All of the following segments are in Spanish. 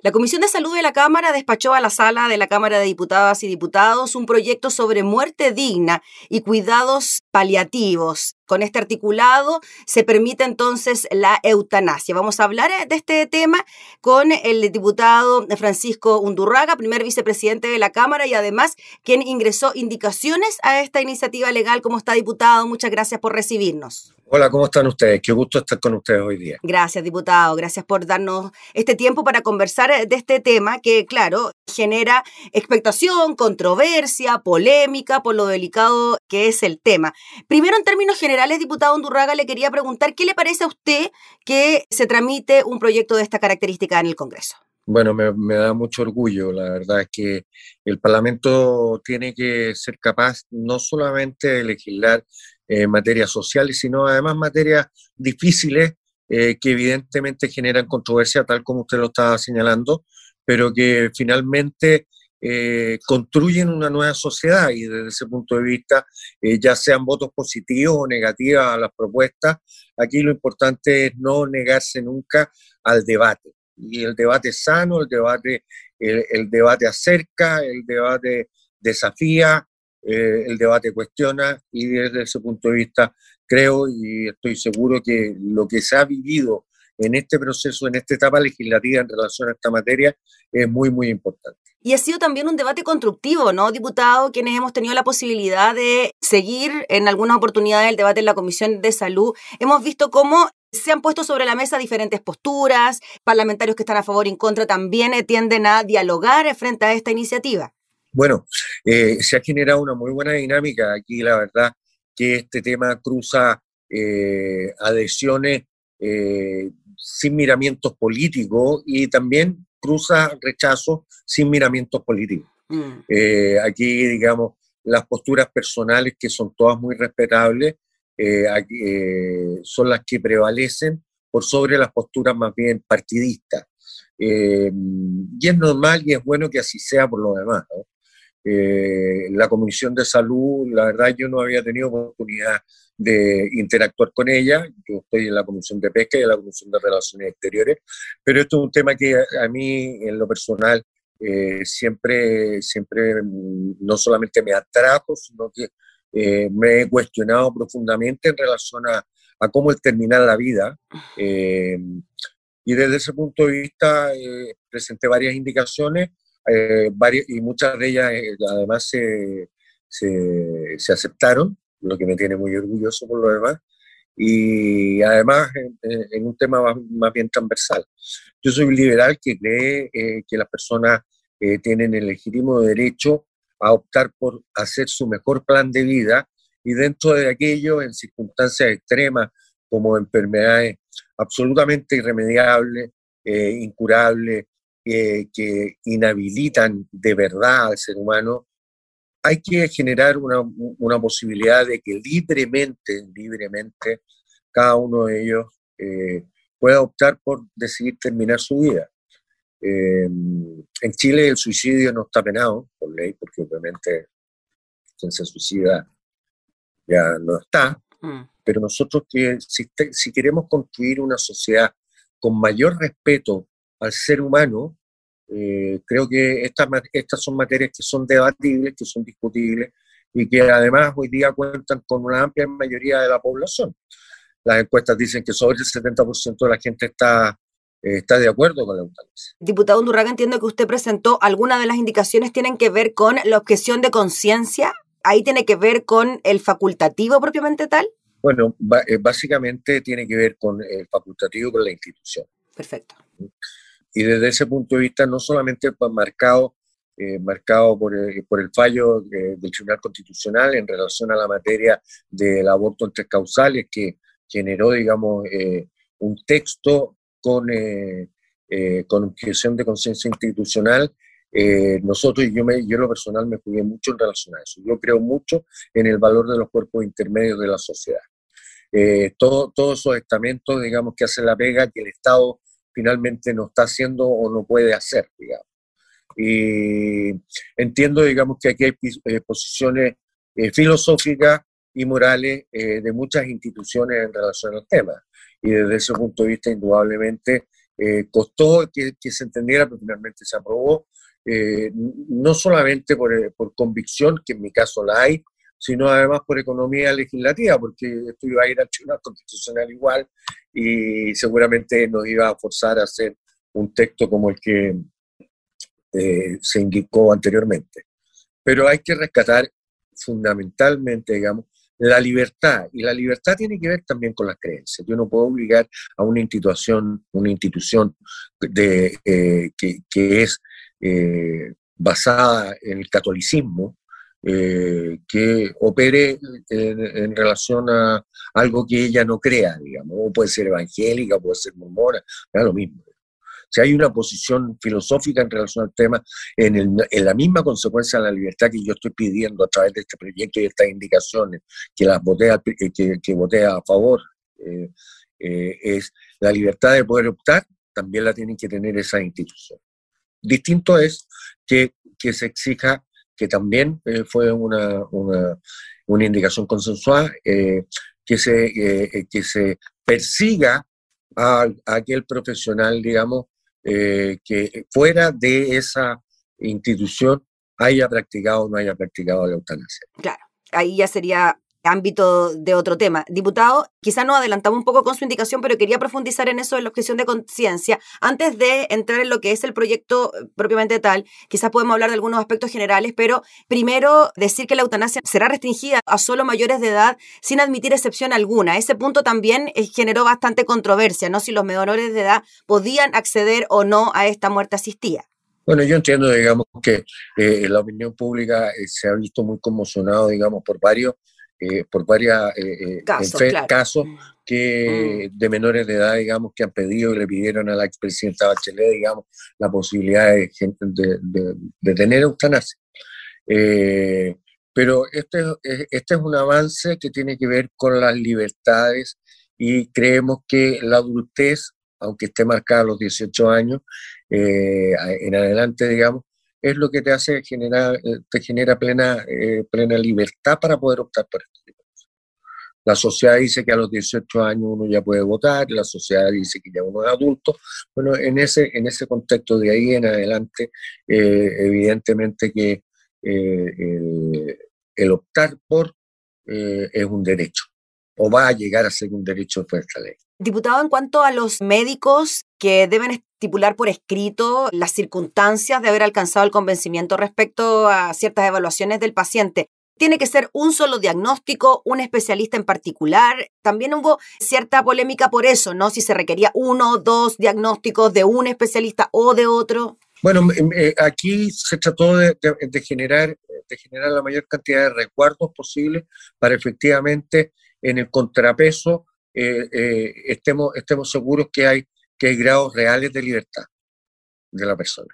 La Comisión de Salud de la Cámara despachó a la sala de la Cámara de Diputadas y Diputados un proyecto sobre muerte digna y cuidados paliativos. Con este articulado se permite entonces la eutanasia. Vamos a hablar de este tema con el diputado Francisco Undurraga, primer vicepresidente de la Cámara y además quien ingresó indicaciones a esta iniciativa legal. ¿Cómo está, diputado? Muchas gracias por recibirnos. Hola, ¿cómo están ustedes? Qué gusto estar con ustedes hoy día. Gracias, diputado. Gracias por darnos este tiempo para conversar de este tema que, claro, genera expectación, controversia, polémica por lo delicado que es el tema. Primero, en términos generales, diputado Undurraga, le quería preguntar, ¿qué le parece a usted que se tramite un proyecto de esta característica en el Congreso? Bueno, me, da mucho orgullo. La verdad es que el Parlamento tiene que ser capaz no solamente de legislar eh, materias sociales, sino además materias difíciles eh, que evidentemente generan controversia, tal como usted lo estaba señalando, pero que finalmente eh, construyen una nueva sociedad y desde ese punto de vista, eh, ya sean votos positivos o negativos a las propuestas, aquí lo importante es no negarse nunca al debate. Y el debate sano, el debate, el, debate acerca, el debate desafía, eh, el debate cuestiona y desde ese punto de vista creo y estoy seguro que lo que se ha vivido en este proceso, en esta etapa legislativa en relación a esta materia, es muy, muy importante. Y ha sido también un debate constructivo, ¿no, diputado? Quienes hemos tenido la posibilidad de seguir en algunas oportunidades el debate en la Comisión de Salud, hemos visto cómo se han puesto sobre la mesa diferentes posturas, parlamentarios que están a favor y en contra también tienden a dialogar frente a esta iniciativa. Bueno, eh, se ha generado una muy buena dinámica aquí, la verdad que este tema cruza eh, adhesiones eh, sin miramientos políticos y también cruza rechazo sin miramientos políticos. Mm. aquí, digamos, las posturas personales, que son todas muy respetables, son las que prevalecen por sobre las posturas más bien partidistas. y es normal y es bueno que así sea por lo demás. ¿no? Eh, la Comisión de Salud, la verdad yo no había tenido oportunidad de interactuar con ella, yo estoy en la Comisión de Pesca y en la Comisión de Relaciones Exteriores, pero esto es un tema que a, mí en lo personal eh, siempre, siempre no solamente me atrajo, sino que eh, me he cuestionado profundamente en relación a, a cómo es terminar la vida. y desde ese punto de vista presenté varias indicaciones eh, y muchas de ellas eh, además se, se, aceptaron, lo que me tiene muy orgulloso por lo demás, y además en, un tema más, bien transversal. Yo soy liberal que cree eh, que las personas tienen el legítimo derecho a optar por hacer su mejor plan de vida y dentro de aquello, en circunstancias extremas como enfermedades absolutamente irremediables, incurables, que inhabilitan de verdad al ser humano, hay que generar una, una posibilidad de que libremente, libremente, cada uno de ellos eh, pueda optar por decidir terminar su vida. Eh, en Chile el suicidio no está penado por ley, porque obviamente quien se suicida ya no está, mm. pero nosotros que si, si, queremos construir una sociedad con mayor respeto al ser humano, eh, creo que estas, estas son materias que son debatibles, que son discutibles y que además hoy día cuentan con una amplia mayoría de la población. Las encuestas dicen que sobre el 70% de la gente está, eh, está de acuerdo con la eutanasia. Diputado Undurraga, entiendo que usted presentó algunas de las indicaciones tienen que ver con la objeción de conciencia. ¿Ahí tiene que ver con el facultativo propiamente tal? Bueno, eh, básicamente tiene que ver con el facultativo con la institución. Perfecto. Y desde ese punto de vista, no solamente marcado, eh, marcado por el, por el fallo del Tribunal Constitucional en relación a la materia del aborto entre causales, que generó, digamos, eh, un texto con, eh, con objeción de conciencia institucional, nosotros, y yo, me, yo en lo personal me jugué mucho en relación a eso. Yo creo mucho en el valor de los cuerpos intermedios de la sociedad. todo, todos esos estamentos, digamos, que hacen la pega que el Estado finalmente no está haciendo o no puede hacer, digamos. Y entiendo, digamos, que aquí hay eh, posiciones eh, filosóficas y morales eh, de muchas instituciones en relación al tema. Y desde ese punto de vista, indudablemente, eh, costó que, se entendiera, pero finalmente se aprobó, eh, no solamente por, por, convicción, que en mi caso la hay, sino además por economía legislativa, porque esto iba a ir al Tribunal Constitucional igual y seguramente nos iba a forzar a hacer un texto como el que se indicó anteriormente. Pero hay que rescatar fundamentalmente, digamos, la libertad. Y la libertad tiene que ver también con las creencias. Yo no puedo obligar a una institución, una institución de, eh, que, es eh, basada en el catolicismo, eh, que opere en, relación a algo que ella no crea, digamos, o puede ser evangélica, puede ser mormona, es lo mismo si hay una posición filosófica en relación al tema, en, la misma consecuencia de la libertad que yo estoy pidiendo a través de este proyecto y estas indicaciones, que las voté a, eh, que, voté a favor, eh, es la libertad de poder optar, también la tienen que tener esa institución. Distinto es que, se exija, que también fue una, una, indicación consensuada, que, se, que se persiga a, a, aquel profesional, digamos, eh, que fuera de esa institución haya practicado o no haya practicado la eutanasia. Claro, ahí ya sería ámbito de otro tema. Diputado, quizá nos adelantamos un poco con su indicación, pero quería profundizar en eso de la objeción de conciencia. Antes de entrar en lo que es el proyecto eh, propiamente tal, quizás podemos hablar de algunos aspectos generales, pero primero decir que la eutanasia será restringida a solo mayores de edad sin admitir excepción alguna. Ese punto también eh, generó bastante controversia, ¿no? Si los menores de edad podían acceder o no a esta muerte asistida. Bueno, yo entiendo, digamos, que eh, la opinión pública se ha visto muy conmocionado, digamos, por varios eh, por varios eh, eh, casos, mm. que, mm. de menores de edad, digamos, que han pedido y le pidieron a la expresidenta Bachelet, digamos, la posibilidad de, de, de tener eutanasia. pero este, este es un avance que tiene que ver con las libertades y creemos que la adultez, aunque esté marcada a los 18 años, en adelante, digamos, es lo que te hace generar, eh, te genera plena, eh, plena libertad para poder optar por esto. La sociedad dice que a los 18 años uno ya puede votar, la sociedad dice que ya uno es adulto. Bueno, en ese, en ese contexto de ahí en adelante, eh, evidentemente que el, optar por es un derecho, o va a llegar a ser un derecho por esta ley. Diputado, en cuanto a los médicos que deben estipular por escrito las circunstancias de haber alcanzado el convencimiento respecto a ciertas evaluaciones del paciente, tiene que ser un solo diagnóstico, un especialista en particular. También hubo cierta polémica por eso, ¿no? Si se requería uno o dos diagnósticos de un especialista o de otro. Bueno, eh, aquí se trató de, generar, de generar la mayor cantidad de recuerdos posible para efectivamente en el contrapeso eh, eh, estemos, estemos seguros que hay, que hay grados reales de libertad de la persona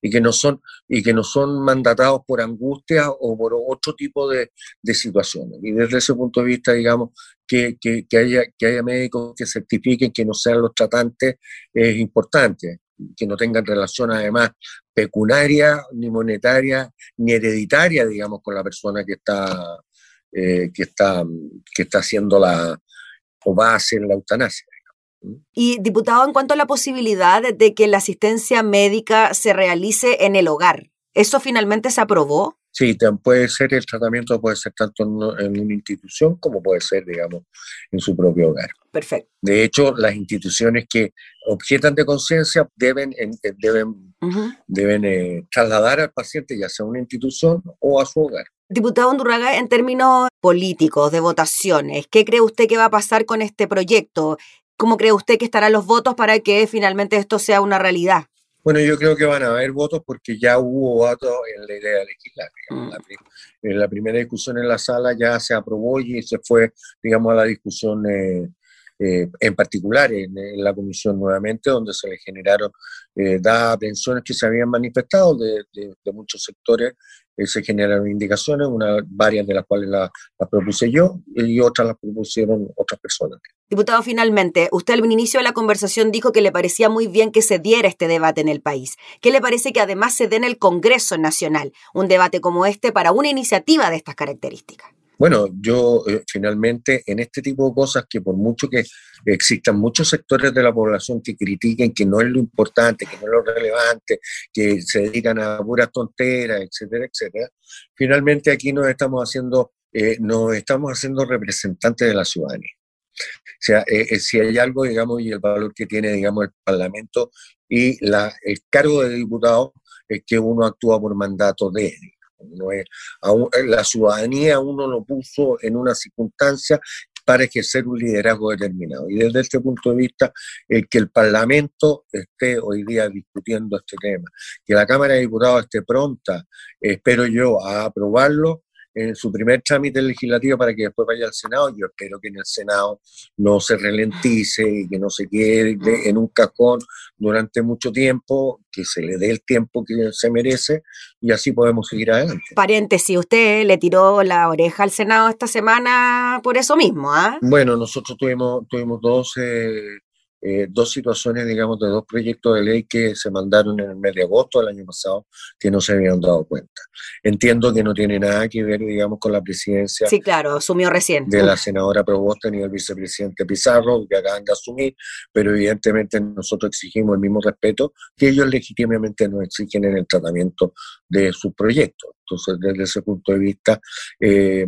y que no son, y que no son mandatados por angustia o por otro tipo de, de situaciones. Y desde ese punto de vista, digamos, que, que, haya, que haya médicos que certifiquen que no sean los tratantes es importante, que no tengan relación además pecuniaria, ni monetaria, ni hereditaria, digamos, con la persona que está, eh, que está, que está haciendo la, o va a hacer la eutanasia. Y diputado, en cuanto a la posibilidad de que la asistencia médica se realice en el hogar, ¿eso finalmente se aprobó? Sí, puede ser el tratamiento, puede ser tanto en una institución como puede ser, digamos, en su propio hogar. Perfecto. De hecho, las instituciones que objetan de conciencia deben, deben, deben eh, trasladar al paciente ya sea a una institución o a su hogar. Diputado Undurraga, en términos políticos, de votaciones, ¿qué cree usted que va a pasar con este proyecto? ¿Cómo cree usted que estarán los votos para que finalmente esto sea una realidad? Bueno, yo creo que van a haber votos porque ya hubo votos en la idea legislativa. Mm. En la primera discusión en la sala ya se aprobó y se fue, digamos, a la discusión eh, eh, en particular en, la comisión nuevamente, donde se le generaron, eh, dadas pensiones que se habían manifestado de, muchos sectores, eh, se generaron indicaciones, una, varias de las cuales las propuse yo y otras las propusieron otras personas. Diputado, finalmente, usted al inicio de la conversación dijo que le parecía muy bien que se diera este debate en el país. ¿Qué le parece que además se dé en el Congreso Nacional un debate como este para una iniciativa de estas características? Bueno, yo eh, finalmente en este tipo de cosas que por mucho que existan muchos sectores de la población que critiquen que no es lo importante, que no es lo relevante, que se dedican a puras tonteras, etcétera, etcétera, finalmente aquí nos estamos haciendo, eh, nos estamos haciendo representantes de la ciudadanía. O sea, eh, si hay algo, digamos, y el valor que tiene, digamos, el Parlamento y la, el cargo de diputado es que uno actúa por mandato de uno es, la ciudadanía uno lo puso en una circunstancia para ejercer un liderazgo determinado. Y desde este punto de vista, el que el Parlamento esté hoy día discutiendo este tema, que la Cámara de Diputados esté pronta, espero yo, a aprobarlo, en su primer trámite legislativo para que después vaya al Senado. Yo espero que en el Senado no se ralentice y que no se quede en un cajón durante mucho tiempo, que se le dé el tiempo que se merece y así podemos seguir adelante. Paréntesis, usted le tiró la oreja al Senado esta semana por eso mismo, ¿ah? Bueno, nosotros tuvimos, tuvimos dos eh, eh, dos situaciones, digamos, de dos proyectos de ley que se mandaron en el mes de agosto del año pasado que no se habían dado cuenta. Entiendo que no tiene nada que ver, digamos, con la presidencia. Sí, claro, asumió recién. De la senadora Probosta ni el vicepresidente Pizarro, que acaban de asumir, pero evidentemente nosotros exigimos el mismo respeto que ellos legítimamente nos exigen en el tratamiento de sus proyectos. Entonces, desde ese punto de vista, eh,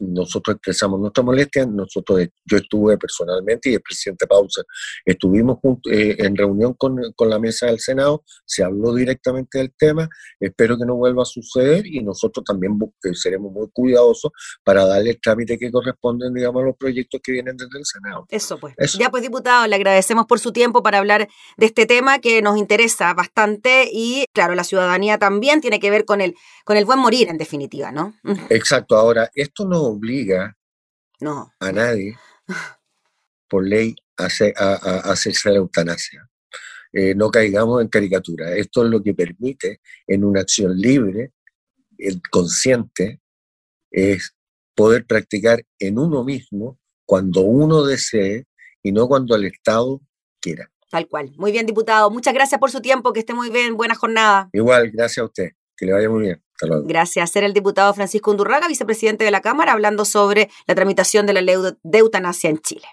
nosotros expresamos nuestra molestia, nosotros, yo estuve personalmente y el presidente Pausa estuvimos eh, en reunión con, con, la mesa del Senado, se habló directamente del tema, espero que no vuelva a suceder y nosotros también seremos muy cuidadosos para darle el trámite que corresponde, digamos, a los proyectos que vienen desde el Senado. Eso pues. Ya pues, diputado, le agradecemos por su tiempo para hablar de este tema que nos interesa bastante y, claro, la ciudadanía también tiene que ver con el, con el buen morir, en definitiva, ¿no? Exacto. Ahora, esto no obliga no. a nadie por ley a, hacerse la eutanasia. Eh, no caigamos en caricatura. Esto es lo que permite en una acción libre, el consciente, es poder practicar en uno mismo cuando uno desee y no cuando el Estado quiera. Tal cual. Muy bien, diputado. Muchas gracias por su tiempo. Que esté muy bien. Buena jornada. Igual, gracias a usted. Que le vaya muy bien. Gracias. Ser el diputado Francisco Undurraga, vicepresidente de la Cámara, hablando sobre la tramitación de la ley de eutanasia en Chile.